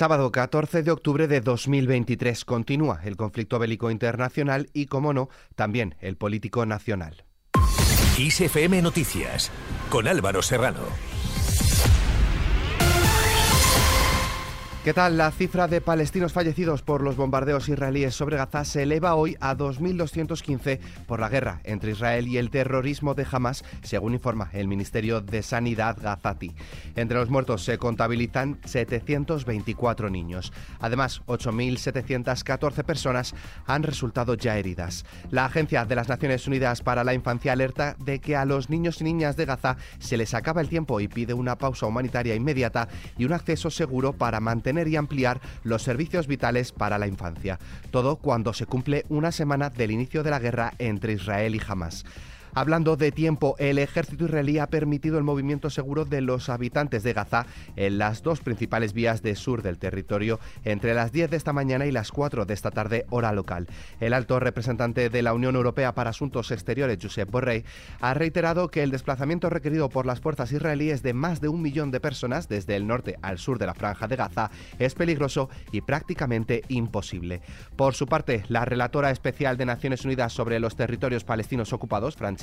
Sábado 14 de octubre de 2023 continúa el conflicto bélico internacional y, como no, también el político nacional. ISFM Noticias con Álvaro Serrano. ¿Qué tal? La cifra de palestinos fallecidos por los bombardeos israelíes sobre Gaza se eleva hoy a 2.215 por la guerra entre Israel y el terrorismo de Hamas, según informa el Ministerio de Sanidad Gazati. Entre los muertos se contabilizan 724 niños. Además, 8.714 personas han resultado ya heridas. La Agencia de las Naciones Unidas para la Infancia alerta de que a los niños y niñas de Gaza se les acaba el tiempo y pide una pausa humanitaria inmediata y un acceso seguro para mantener y ampliar los servicios vitales para la infancia. Todo cuando se cumple una semana del inicio de la guerra entre Israel y Hamas. Hablando de tiempo, el ejército israelí ha permitido el movimiento seguro de los habitantes de Gaza en las dos principales vías de sur del territorio entre las 10 de esta mañana y las 4 de esta tarde hora local. El alto representante de la Unión Europea para Asuntos Exteriores, Josep Borrell, ha reiterado que el desplazamiento requerido por las fuerzas israelíes de más de un millón de personas desde el norte al sur de la franja de Gaza es peligroso y prácticamente imposible. Por su parte, la relatora especial de Naciones Unidas sobre los territorios palestinos ocupados, Francesca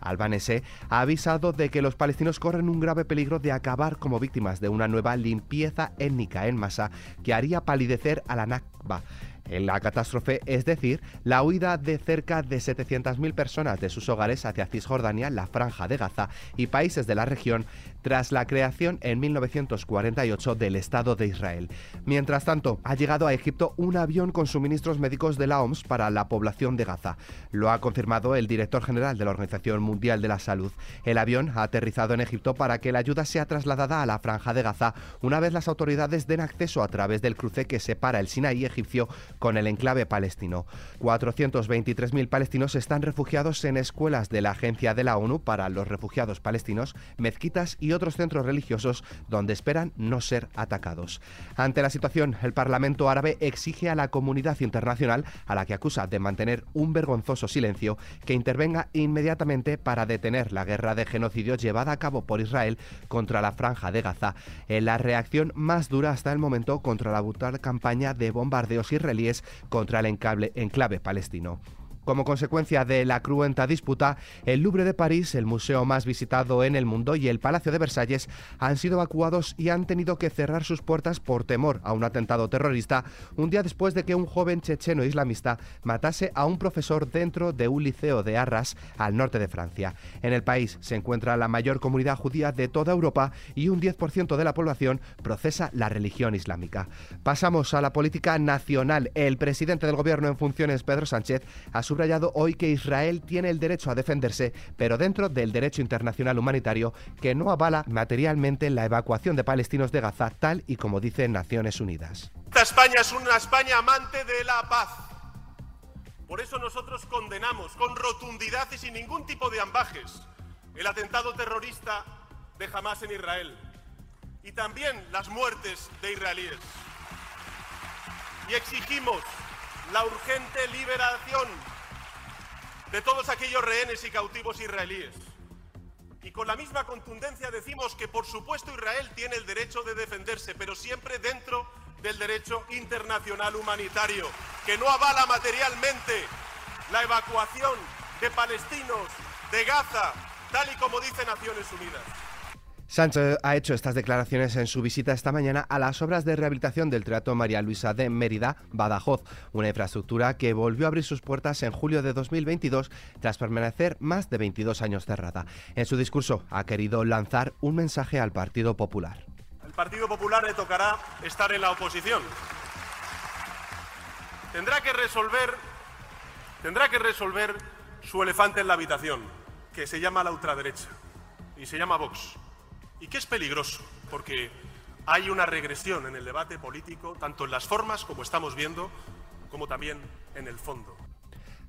Albanese, ha avisado de que los palestinos corren un grave peligro de acabar como víctimas de una nueva limpieza étnica en masa que haría palidecer a la Nakba la catástrofe, es decir, la huida de cerca de 700.000 personas de sus hogares hacia Cisjordania, la Franja de Gaza y países de la región tras la creación en 1948 del Estado de Israel. Mientras tanto, ha llegado a Egipto un avión con suministros médicos de la OMS para la población de Gaza. Lo ha confirmado el director general de la Organización Mundial de la Salud. El avión ha aterrizado en Egipto para que la ayuda sea trasladada a la Franja de Gaza una vez las autoridades den acceso a través del cruce que separa el Sinaí egipcio con el enclave palestino. 423.000 palestinos están refugiados en escuelas de la Agencia de la ONU para los Refugiados Palestinos, mezquitas y otros centros religiosos donde esperan no ser atacados. Ante la situación, el Parlamento árabe exige a la comunidad internacional, a la que acusa de mantener un vergonzoso silencio, que intervenga inmediatamente para detener la guerra de genocidio llevada a cabo por Israel contra la franja de Gaza, en la reacción más dura hasta el momento contra la brutal campaña de bombardeos israelíes contra el enclave palestino. Como consecuencia de la cruenta disputa, el Louvre de París, el museo más visitado en el mundo, y el Palacio de Versalles han sido evacuados y han tenido que cerrar sus puertas por temor a un atentado terrorista, un día después de que un joven checheno islamista matase a un profesor dentro de un liceo de Arras, al norte de Francia. En el país se encuentra la mayor comunidad judía de toda Europa y un 10% de la población procesa la religión islámica. Pasamos a la política nacional. El presidente del gobierno en funciones, Pedro Sánchez, ha subrayado hoy que Israel tiene el derecho a defenderse, pero dentro del derecho internacional humanitario que no avala materialmente la evacuación de palestinos de Gaza, tal y como dice Naciones Unidas. Esta España es una España amante de la paz. Por eso nosotros condenamos con rotundidad y sin ningún tipo de ambajes el atentado terrorista de Hamas en Israel y también las muertes de israelíes. Y exigimos la urgente liberación de todos aquellos rehenes y cautivos israelíes. Y con la misma contundencia decimos que por supuesto Israel tiene el derecho de defenderse, pero siempre dentro del derecho internacional humanitario, que no avala materialmente la evacuación de palestinos de Gaza, tal y como dice Naciones Unidas. Sánchez ha hecho estas declaraciones en su visita esta mañana a las obras de rehabilitación del Teatro María Luisa de Mérida, Badajoz, una infraestructura que volvió a abrir sus puertas en julio de 2022 tras permanecer más de 22 años cerrada. En su discurso ha querido lanzar un mensaje al Partido Popular. Al Partido Popular le tocará estar en la oposición. Tendrá que resolver tendrá que resolver su elefante en la habitación, que se llama la ultraderecha y se llama Vox y que es peligroso, porque hay una regresión en el debate político, tanto en las formas, como estamos viendo, como también en el fondo.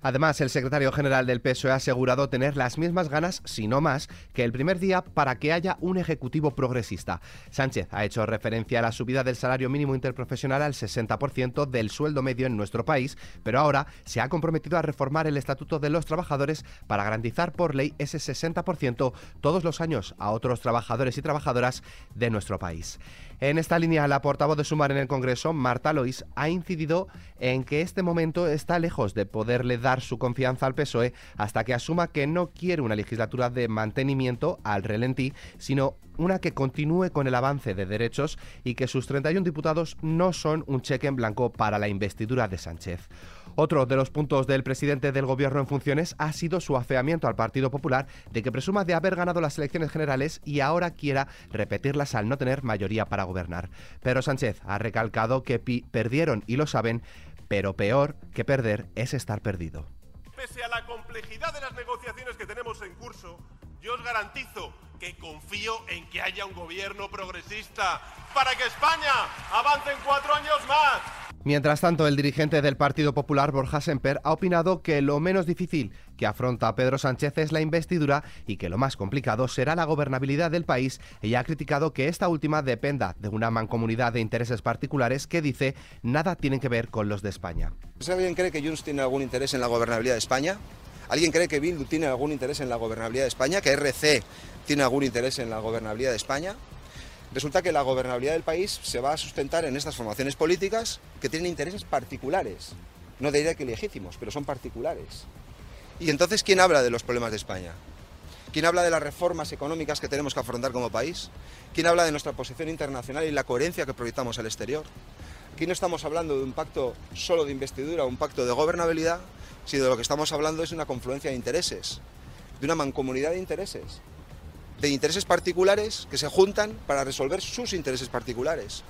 Además, el secretario general del PSOE ha asegurado tener las mismas ganas, si no más, que el primer día para que haya un ejecutivo progresista. Sánchez ha hecho referencia a la subida del salario mínimo interprofesional al 60% del sueldo medio en nuestro país, pero ahora se ha comprometido a reformar el Estatuto de los Trabajadores para garantizar por ley ese 60% todos los años a otros trabajadores y trabajadoras de nuestro país. En esta línea, la portavoz de Sumar en el Congreso, Marta Lois, ha incidido en que este momento está lejos de poderle dar su confianza al PSOE hasta que asuma que no quiere una legislatura de mantenimiento al relentí, sino una que continúe con el avance de derechos y que sus 31 diputados no son un cheque en blanco para la investidura de Sánchez. Otro de los puntos del presidente del Gobierno en funciones ha sido su afeamiento al Partido Popular de que presuma de haber ganado las elecciones generales y ahora quiera repetirlas al no tener mayoría para gobernar. Pero Sánchez ha recalcado que perdieron y lo saben, pero peor que perder es estar perdido. Pese a la complejidad de las negociaciones que tenemos en curso, yo os garantizo que confío en que haya un gobierno progresista para que España avance en cuatro años más. Mientras tanto, el dirigente del Partido Popular, Borja Semper, ha opinado que lo menos difícil que afronta Pedro Sánchez es la investidura y que lo más complicado será la gobernabilidad del país y ha criticado que esta última dependa de una mancomunidad de intereses particulares que dice nada tienen que ver con los de España. ¿Alguien cree que Junts tiene algún interés en la gobernabilidad de España? ¿Alguien cree que Bildu tiene algún interés en la gobernabilidad de España? ¿Que RC tiene algún interés en la gobernabilidad de España? Resulta que la gobernabilidad del país se va a sustentar en estas formaciones políticas que tienen intereses particulares. No diría que legítimos, pero son particulares. Y entonces, ¿quién habla de los problemas de España? ¿Quién habla de las reformas económicas que tenemos que afrontar como país? ¿Quién habla de nuestra posición internacional y la coherencia que proyectamos al exterior? Aquí no estamos hablando de un pacto solo de investidura, un pacto de gobernabilidad, sino de lo que estamos hablando es de una confluencia de intereses, de una mancomunidad de intereses de intereses particulares que se juntan para resolver sus intereses particulares.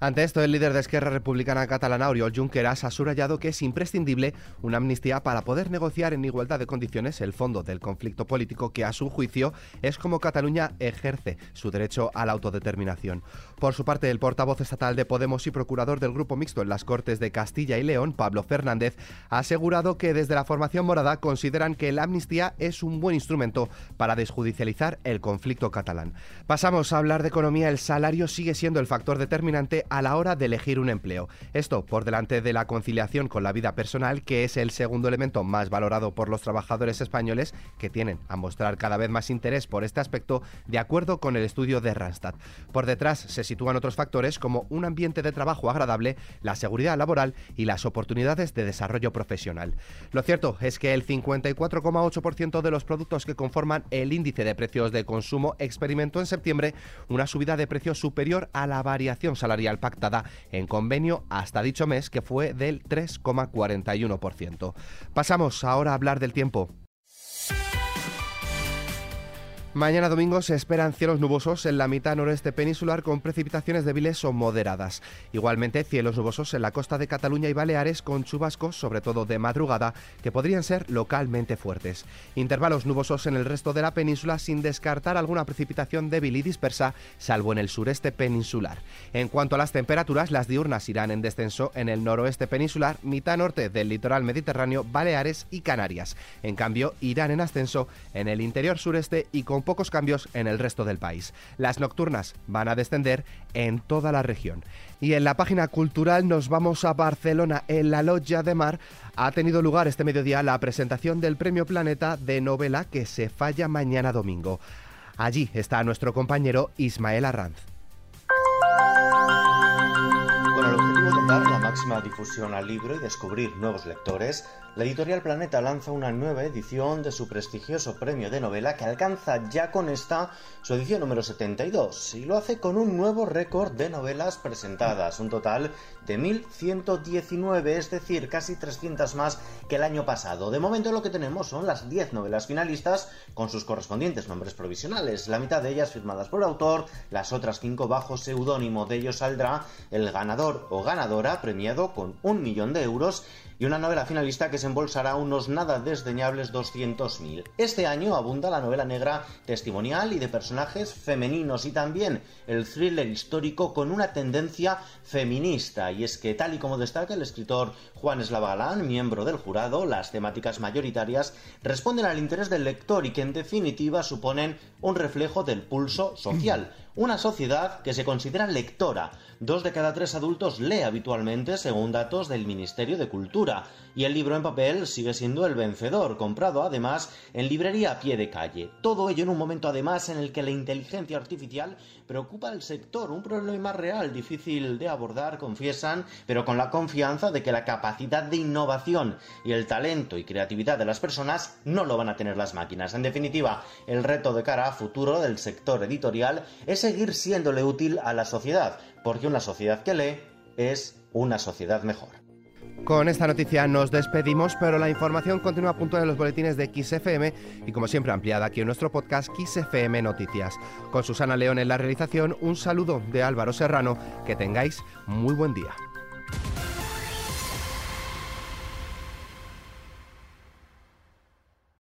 Ante esto, el líder de Esquerra Republicana Catalana, Oriol Junqueras, ha subrayado que es imprescindible una amnistía para poder negociar en igualdad de condiciones el fondo del conflicto político que, a su juicio, es como Cataluña ejerce su derecho a la autodeterminación. Por su parte, el portavoz estatal de Podemos y procurador del Grupo Mixto en las Cortes de Castilla y León, Pablo Fernández, ha asegurado que desde la formación morada consideran que la amnistía es un buen instrumento para desjudicializar el conflicto catalán. Pasamos a hablar de economía. El salario sigue siendo el factor determinante a la hora de elegir un empleo. Esto por delante de la conciliación con la vida personal, que es el segundo elemento más valorado por los trabajadores españoles, que tienen a mostrar cada vez más interés por este aspecto, de acuerdo con el estudio de Randstad. Por detrás se sitúan otros factores como un ambiente de trabajo agradable, la seguridad laboral y las oportunidades de desarrollo profesional. Lo cierto es que el 54,8% de los productos que conforman el índice de precios de consumo experimentó en septiembre una subida de precios superior a la variación salarial pactada en convenio hasta dicho mes, que fue del 3,41%. Pasamos ahora a hablar del tiempo. Mañana domingo se esperan cielos nubosos en la mitad noreste peninsular con precipitaciones débiles o moderadas. Igualmente cielos nubosos en la costa de Cataluña y Baleares con chubascos, sobre todo de madrugada, que podrían ser localmente fuertes. Intervalos nubosos en el resto de la península sin descartar alguna precipitación débil y dispersa, salvo en el sureste peninsular. En cuanto a las temperaturas, las diurnas irán en descenso en el noroeste peninsular, mitad norte del litoral mediterráneo, Baleares y Canarias. En cambio, irán en ascenso en el interior sureste y con pocos cambios en el resto del país. Las nocturnas van a descender en toda la región. Y en la página cultural nos vamos a Barcelona. En la Loggia de Mar ha tenido lugar este mediodía la presentación del Premio Planeta de novela que se falla mañana domingo. Allí está nuestro compañero Ismael Arranz. Difusión al libro y descubrir nuevos lectores, la editorial Planeta lanza una nueva edición de su prestigioso premio de novela que alcanza ya con esta su edición número 72 y lo hace con un nuevo récord de novelas presentadas, un total de 1119, es decir, casi 300 más que el año pasado. De momento lo que tenemos son las 10 novelas finalistas con sus correspondientes nombres provisionales, la mitad de ellas firmadas por autor, las otras 5 bajo seudónimo. De ellos saldrá el ganador o ganadora con un millón de euros y una novela finalista que se embolsará unos nada desdeñables 200.000. Este año abunda la novela negra testimonial y de personajes femeninos y también el thriller histórico con una tendencia feminista. Y es que, tal y como destaca el escritor Juan Eslava miembro del jurado, las temáticas mayoritarias responden al interés del lector y que en definitiva suponen un reflejo del pulso social. Una sociedad que se considera lectora. Dos de cada tres adultos lee habitualmente según datos del Ministerio de Cultura. Y el libro en papel sigue siendo el vencedor, comprado además en librería a pie de calle. Todo ello en un momento además en el que la inteligencia artificial preocupa al sector, un problema real, difícil de abordar, confiesan, pero con la confianza de que la capacidad de innovación y el talento y creatividad de las personas no lo van a tener las máquinas. En definitiva, el reto de cara a futuro del sector editorial es seguir siéndole útil a la sociedad, porque una sociedad que lee es una sociedad mejor. Con esta noticia nos despedimos, pero la información continúa puntual en los boletines de XFM y como siempre ampliada aquí en nuestro podcast XFM Noticias. Con Susana León en la realización, un saludo de Álvaro Serrano, que tengáis muy buen día.